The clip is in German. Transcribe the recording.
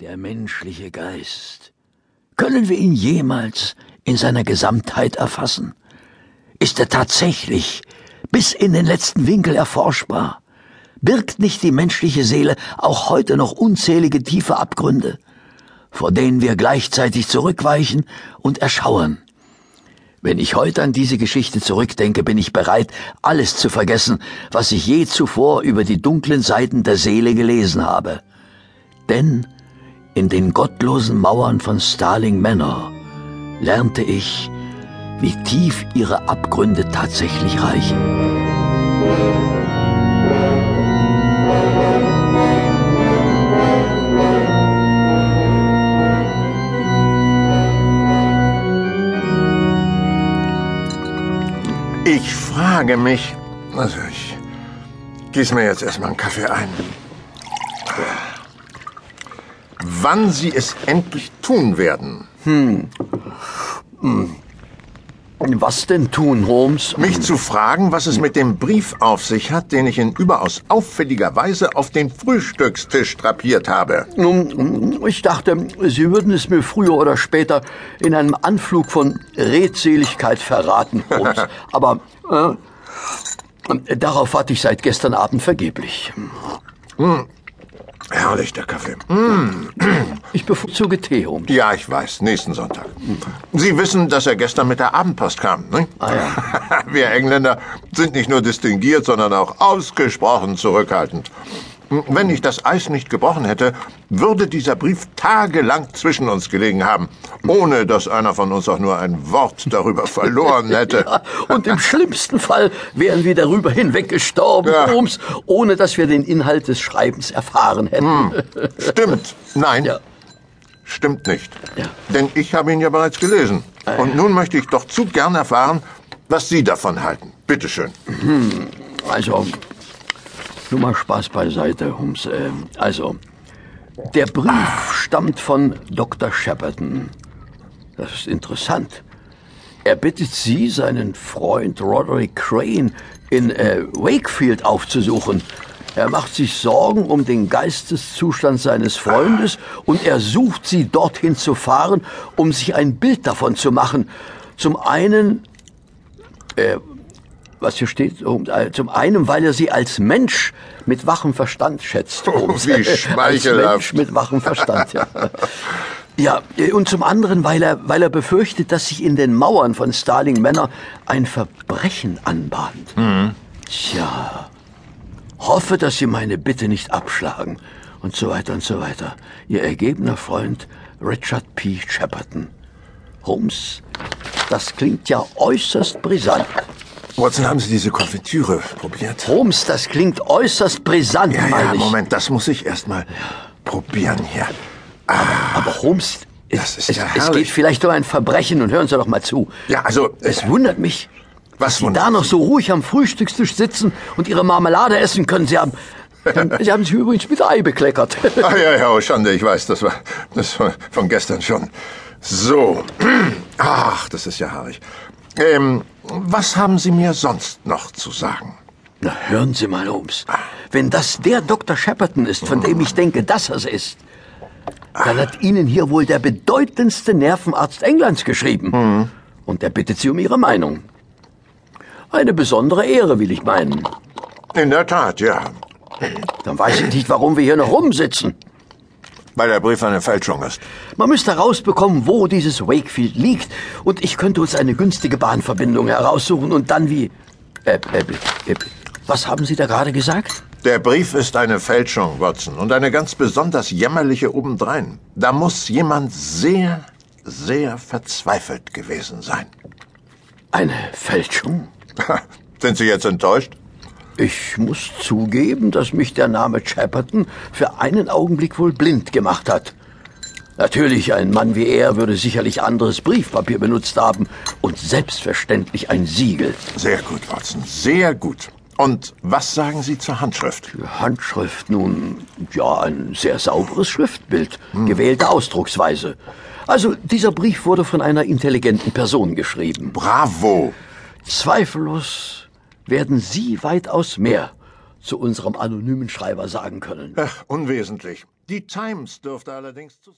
Der menschliche Geist. Können wir ihn jemals in seiner Gesamtheit erfassen? Ist er tatsächlich bis in den letzten Winkel erforschbar? Birgt nicht die menschliche Seele auch heute noch unzählige tiefe Abgründe, vor denen wir gleichzeitig zurückweichen und erschauern? Wenn ich heute an diese Geschichte zurückdenke, bin ich bereit, alles zu vergessen, was ich je zuvor über die dunklen Seiten der Seele gelesen habe. Denn in den gottlosen Mauern von Starling Manor lernte ich, wie tief ihre Abgründe tatsächlich reichen. Ich frage mich. Also, ich gieße mir jetzt erstmal einen Kaffee ein. Wann Sie es endlich tun werden. Was denn tun, Holmes? Mich zu fragen, was es mit dem Brief auf sich hat, den ich in überaus auffälliger Weise auf den Frühstückstisch drapiert habe. Nun, ich dachte, Sie würden es mir früher oder später in einem Anflug von Redseligkeit verraten, Holmes. Aber äh, darauf warte ich seit gestern Abend vergeblich. Herrlich, der Kaffee. Ich bevorzuge Tee, Holmes. Ja, ich weiß, nächsten Sonntag. Sie wissen, dass er gestern mit der Abendpost kam, ne? Ah ja. Wir Engländer sind nicht nur distinguiert, sondern auch ausgesprochen zurückhaltend. Wenn ich das Eis nicht gebrochen hätte, würde dieser Brief tagelang zwischen uns gelegen haben, ohne dass einer von uns auch nur ein Wort darüber verloren hätte. Ja, und im schlimmsten Fall wären wir darüber hinweggestorben, Ja. Holmes, ohne dass wir den Inhalt des Schreibens erfahren hätten. Stimmt. Nein, Ja. stimmt nicht. Ja. Denn ich habe ihn ja bereits gelesen. Und nun möchte ich doch zu gern erfahren, was Sie davon halten. Bitte schön. Also, nur mal Spaß beiseite, Holmes. Ähm, Also, der Brief stammt von Dr. Shepperton. Das ist interessant. Er bittet Sie, seinen Freund Roderick Crane in äh, Wakefield aufzusuchen. Er macht sich Sorgen um den Geisteszustand seines Freundes und er sucht Sie, dorthin zu fahren, um sich ein Bild davon zu machen. Zum einen was hier steht, äh, zum einen, weil er sie als Mensch mit wachem Verstand schätzt. Oh, wie als schmeichelhaft. Mensch mit wachem Verstand, ja. Ja, äh, und zum anderen, weil er, weil er befürchtet, dass sich in den Mauern von Starling Manor ein Verbrechen anbahnt. Tja, hoffe, dass Sie meine Bitte nicht abschlagen. Und so weiter und so weiter. Ihr ergebener Freund Richard P. Shepperton. Holmes, das klingt ja äußerst brisant. Watson, haben Sie diese Konfitüre probiert? Holmes, das klingt äußerst brisant, Ja, ja. Moment, das muss ich erst mal probieren hier. Aber Holmes, es, Das ist es, ja es herrlich. geht vielleicht um ein Verbrechen und hören Sie doch mal zu. Ja, also, Es äh, wundert mich, was Sie da noch so ruhig am Frühstückstisch sitzen und Ihre Marmelade essen können. Sie haben, Sie haben sich übrigens mit Ei bekleckert. Ah, ja, ja, oh, Schande, ich weiß, das war das war von gestern schon. So. Ach, das ist ja haarig. Ähm, was haben Sie mir sonst noch zu sagen? Na, hören Sie mal, Holmes. Wenn das der Dr. Shepperton ist, von dem ich denke, dass er es ist, dann hat Ihnen hier wohl der bedeutendste Nervenarzt Englands geschrieben. Und er bittet Sie um Ihre Meinung. Eine besondere Ehre, will ich meinen. In der Tat, ja. Dann weiß ich nicht, warum wir hier noch rumsitzen. Weil der Brief eine Fälschung ist. Man müsste herausbekommen, wo dieses Wakefield liegt. Und ich könnte uns eine günstige Bahnverbindung heraussuchen und dann wie... Äh, äh, äh, was haben Sie da gerade gesagt? Der Brief ist eine Fälschung, Watson, und eine ganz besonders jämmerliche obendrein. Da muss jemand sehr, sehr verzweifelt gewesen sein. Eine Fälschung? Sind Sie jetzt enttäuscht? Ich muss zugeben, dass mich der Name Chapperton für einen Augenblick wohl blind gemacht hat. Natürlich, ein Mann wie er würde sicherlich anderes Briefpapier benutzt haben und selbstverständlich ein Siegel. Sehr gut, Watson, sehr gut. Und was sagen Sie zur Handschrift? Handschrift nun, ja, ein sehr sauberes Schriftbild, gewählte Ausdrucksweise. Also, dieser Brief wurde von einer intelligenten Person geschrieben. Bravo! Zweifellos werden Sie weitaus mehr zu unserem anonymen Schreiber sagen können? Ach, unwesentlich. Die Times dürfte allerdings zu